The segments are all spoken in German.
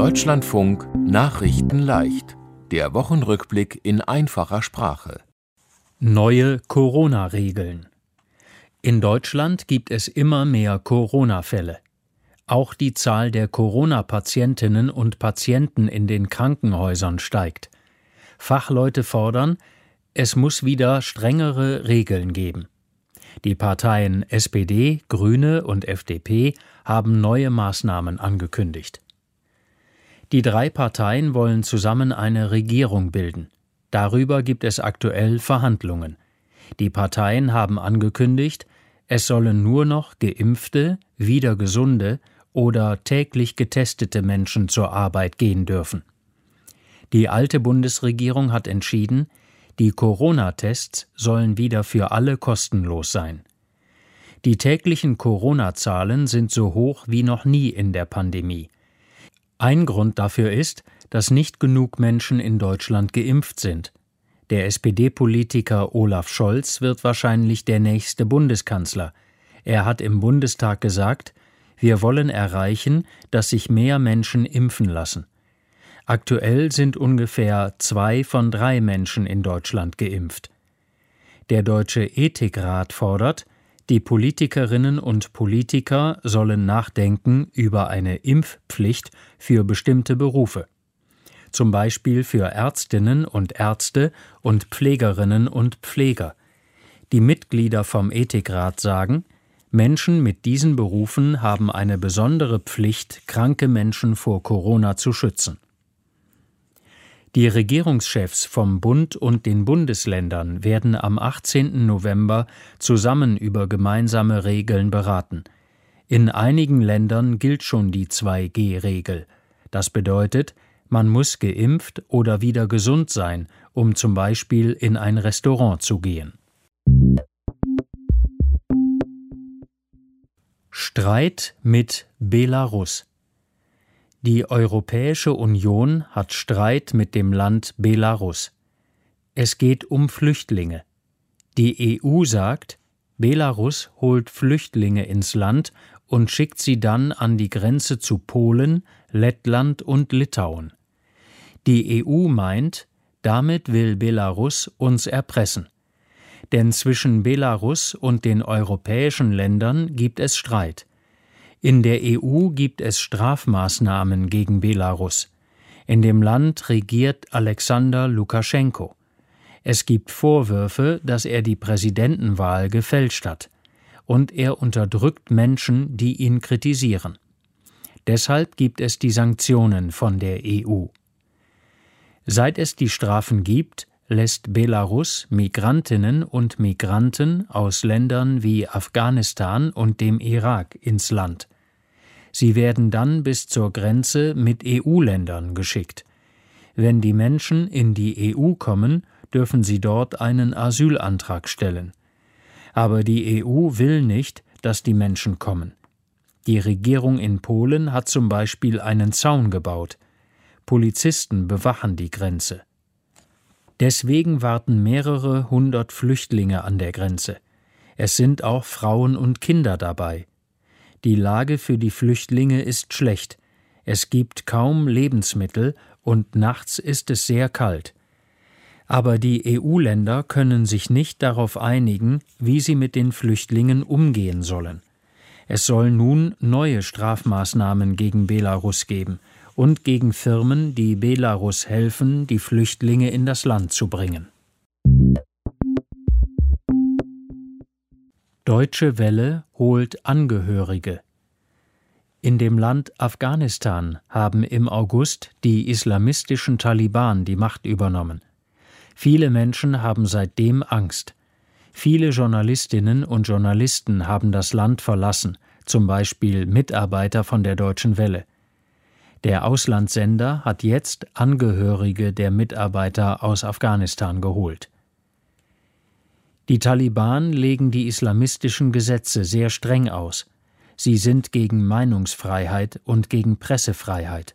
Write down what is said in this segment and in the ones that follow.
Deutschlandfunk Nachrichten leicht. Der Wochenrückblick in einfacher Sprache. Neue Corona-Regeln. In Deutschland gibt es immer mehr Corona-Fälle. Auch die Zahl der Corona-Patientinnen und Patienten in den Krankenhäusern steigt. Fachleute fordern, es muss wieder strengere Regeln geben. Die Parteien SPD, Grüne und FDP haben neue Maßnahmen angekündigt. Die drei Parteien wollen zusammen eine Regierung bilden. Darüber gibt es aktuell Verhandlungen. Die Parteien haben angekündigt, es sollen nur noch geimpfte, wieder gesunde oder täglich getestete Menschen zur Arbeit gehen dürfen. Die alte Bundesregierung hat entschieden, die Corona-Tests sollen wieder für alle kostenlos sein. Die täglichen Corona-Zahlen sind so hoch wie noch nie in der Pandemie. Ein Grund dafür ist, dass nicht genug Menschen in Deutschland geimpft sind. Der SPD-Politiker Olaf Scholz wird wahrscheinlich der nächste Bundeskanzler. Er hat im Bundestag gesagt, wir wollen erreichen, dass sich mehr Menschen impfen lassen. Aktuell sind ungefähr zwei von drei Menschen in Deutschland geimpft. Der Deutsche Ethikrat fordert, die Politikerinnen und Politiker sollen nachdenken über eine Impfpflicht für bestimmte Berufe. Zum Beispiel für Ärztinnen und Ärzte und Pflegerinnen und Pfleger. Die Mitglieder vom Ethikrat sagen, Menschen mit diesen Berufen haben eine besondere Pflicht, kranke Menschen vor Corona zu schützen. Die Regierungschefs vom Bund und den Bundesländern werden am 18. November zusammen über gemeinsame Regeln beraten. In einigen Ländern gilt schon die 2G-Regel. Das bedeutet, man muss geimpft oder wieder gesund sein, um zum Beispiel in ein Restaurant zu gehen. Streit mit Belarus die Europäische Union hat Streit mit dem Land Belarus. Es geht um Flüchtlinge. Die EU sagt, Belarus holt Flüchtlinge ins Land und schickt sie dann an die Grenze zu Polen, Lettland und Litauen. Die EU meint, damit will Belarus uns erpressen. Denn zwischen Belarus und den europäischen Ländern gibt es Streit. In der EU gibt es Strafmaßnahmen gegen Belarus. In dem Land regiert Alexander Lukaschenko. Es gibt Vorwürfe, dass er die Präsidentenwahl gefälscht hat. Und er unterdrückt Menschen, die ihn kritisieren. Deshalb gibt es die Sanktionen von der EU. Seit es die Strafen gibt, lässt Belarus Migrantinnen und Migranten aus Ländern wie Afghanistan und dem Irak ins Land. Sie werden dann bis zur Grenze mit EU-Ländern geschickt. Wenn die Menschen in die EU kommen, dürfen sie dort einen Asylantrag stellen. Aber die EU will nicht, dass die Menschen kommen. Die Regierung in Polen hat zum Beispiel einen Zaun gebaut. Polizisten bewachen die Grenze. Deswegen warten mehrere hundert Flüchtlinge an der Grenze. Es sind auch Frauen und Kinder dabei. Die Lage für die Flüchtlinge ist schlecht. Es gibt kaum Lebensmittel und nachts ist es sehr kalt. Aber die EU-Länder können sich nicht darauf einigen, wie sie mit den Flüchtlingen umgehen sollen. Es soll nun neue Strafmaßnahmen gegen Belarus geben und gegen Firmen, die Belarus helfen, die Flüchtlinge in das Land zu bringen. Deutsche Welle holt Angehörige. In dem Land Afghanistan haben im August die islamistischen Taliban die Macht übernommen. Viele Menschen haben seitdem Angst. Viele Journalistinnen und Journalisten haben das Land verlassen, zum Beispiel Mitarbeiter von der Deutschen Welle. Der Auslandssender hat jetzt Angehörige der Mitarbeiter aus Afghanistan geholt. Die Taliban legen die islamistischen Gesetze sehr streng aus. Sie sind gegen Meinungsfreiheit und gegen Pressefreiheit.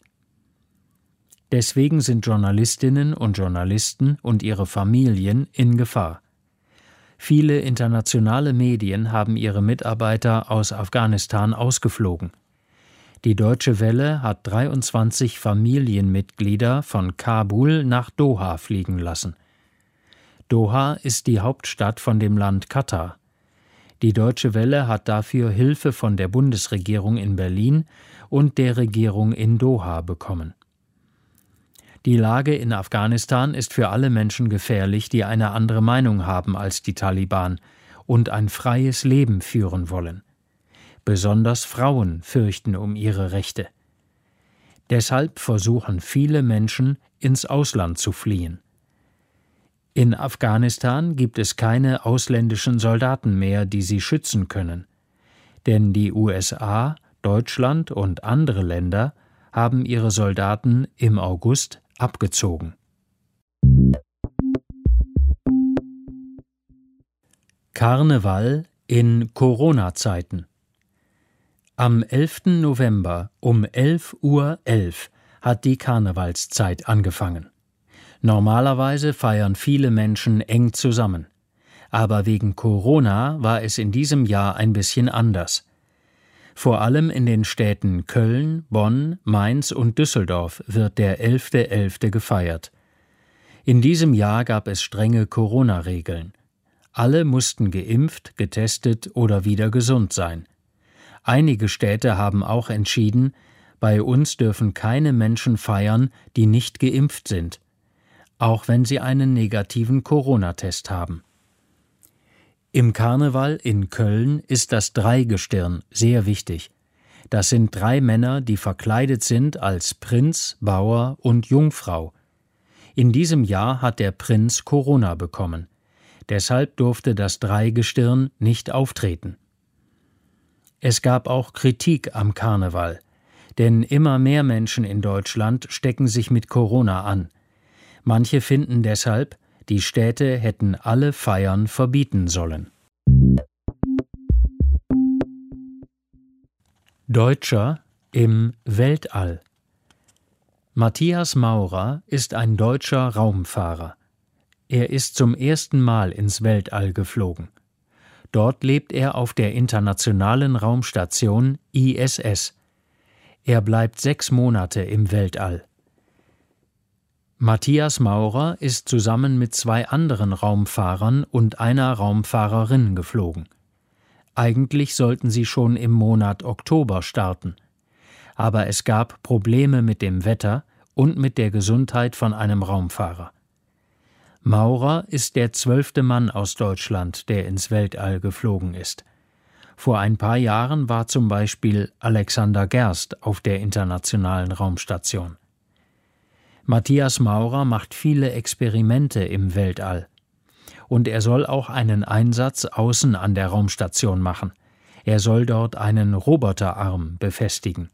Deswegen sind Journalistinnen und Journalisten und ihre Familien in Gefahr. Viele internationale Medien haben ihre Mitarbeiter aus Afghanistan ausgeflogen. Die Deutsche Welle hat 23 Familienmitglieder von Kabul nach Doha fliegen lassen. Doha ist die Hauptstadt von dem Land Katar. Die Deutsche Welle hat dafür Hilfe von der Bundesregierung in Berlin und der Regierung in Doha bekommen. Die Lage in Afghanistan ist für alle Menschen gefährlich, die eine andere Meinung haben als die Taliban und ein freies Leben führen wollen. Besonders Frauen fürchten um ihre Rechte. Deshalb versuchen viele Menschen, ins Ausland zu fliehen. In Afghanistan gibt es keine ausländischen Soldaten mehr, die sie schützen können. Denn die USA, Deutschland und andere Länder haben ihre Soldaten im August abgezogen. Karneval in Corona-Zeiten Am 11. November um 11.11 Uhr .11 hat die Karnevalszeit angefangen. Normalerweise feiern viele Menschen eng zusammen. Aber wegen Corona war es in diesem Jahr ein bisschen anders. Vor allem in den Städten Köln, Bonn, Mainz und Düsseldorf wird der 11.11. .11. gefeiert. In diesem Jahr gab es strenge Corona-Regeln. Alle mussten geimpft, getestet oder wieder gesund sein. Einige Städte haben auch entschieden, bei uns dürfen keine Menschen feiern, die nicht geimpft sind, auch wenn sie einen negativen Corona-Test haben. Im Karneval in Köln ist das Dreigestirn sehr wichtig. Das sind drei Männer, die verkleidet sind als Prinz, Bauer und Jungfrau. In diesem Jahr hat der Prinz Corona bekommen. Deshalb durfte das Dreigestirn nicht auftreten. Es gab auch Kritik am Karneval, denn immer mehr Menschen in Deutschland stecken sich mit Corona an. Manche finden deshalb, die Städte hätten alle Feiern verbieten sollen. Deutscher im Weltall Matthias Maurer ist ein deutscher Raumfahrer. Er ist zum ersten Mal ins Weltall geflogen. Dort lebt er auf der internationalen Raumstation ISS. Er bleibt sechs Monate im Weltall. Matthias Maurer ist zusammen mit zwei anderen Raumfahrern und einer Raumfahrerin geflogen. Eigentlich sollten sie schon im Monat Oktober starten. Aber es gab Probleme mit dem Wetter und mit der Gesundheit von einem Raumfahrer. Maurer ist der zwölfte Mann aus Deutschland, der ins Weltall geflogen ist. Vor ein paar Jahren war zum Beispiel Alexander Gerst auf der internationalen Raumstation. Matthias Maurer macht viele Experimente im Weltall. Und er soll auch einen Einsatz außen an der Raumstation machen. Er soll dort einen Roboterarm befestigen.